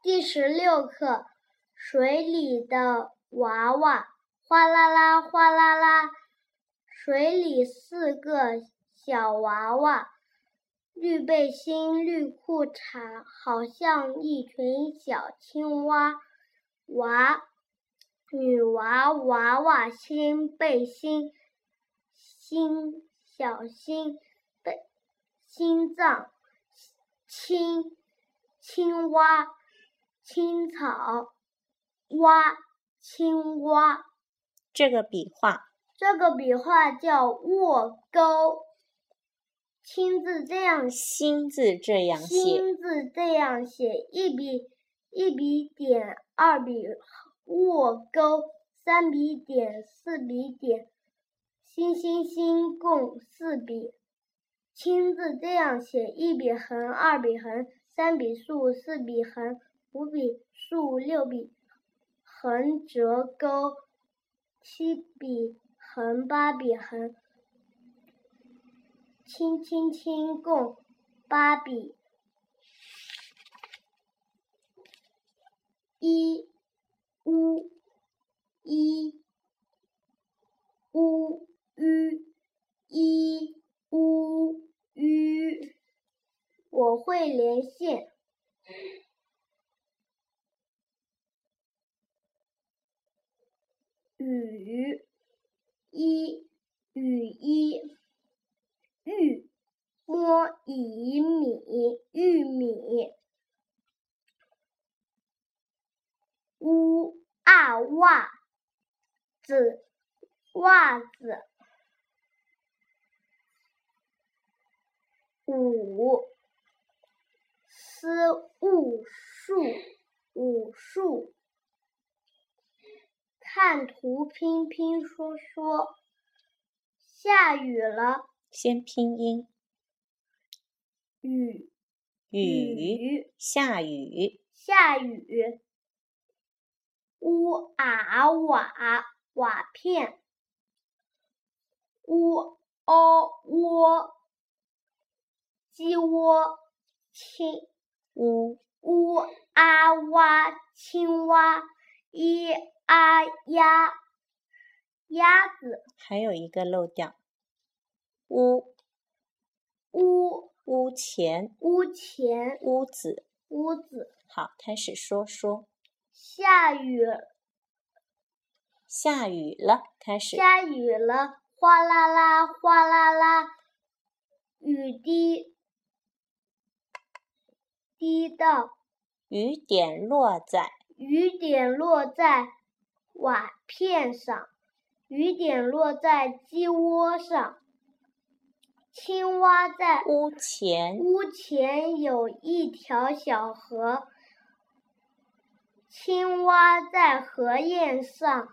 第十六课：水里的娃娃，哗啦啦，哗啦啦。水里四个小娃娃，绿背心，绿裤衩，好像一群小青蛙。娃，女娃娃娃心背心，心小心背心脏，青青蛙。青草蛙，青蛙。这个笔画，这个笔画叫卧钩。亲字这样，心字这样写，心字这样写。一笔一笔点，二笔卧钩，三笔点，四笔点，心心心共四笔。亲字这样写，一笔横，二笔横，三笔竖，四笔横。五笔竖，六笔横折钩，七笔横，八笔横，清清清共八笔。一乌一乌吁一乌吁，我会连线。雨一雨衣玉摸一米玉米。乌啊袜子袜子。五思雾树看图拼拼说说，下雨了。先拼音。雨雨下雨下雨。乌啊瓦瓦片。乌哦窝鸡窝青乌乌啊蛙青蛙一。啊鸭，鸭子，还有一个漏掉。屋，屋，屋前，屋前，屋子，屋子。好，开始说说。下雨，下雨了，开始。下雨了，哗啦啦，哗啦啦，雨滴，滴到，雨点落在，雨点落在。瓦片上，雨点落在鸡窝上。青蛙在屋前，屋前有一条小河。青蛙在荷叶上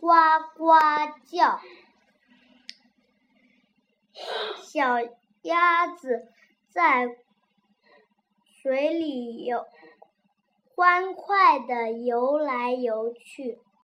呱呱叫。小鸭子在水里游，欢快地游来游去。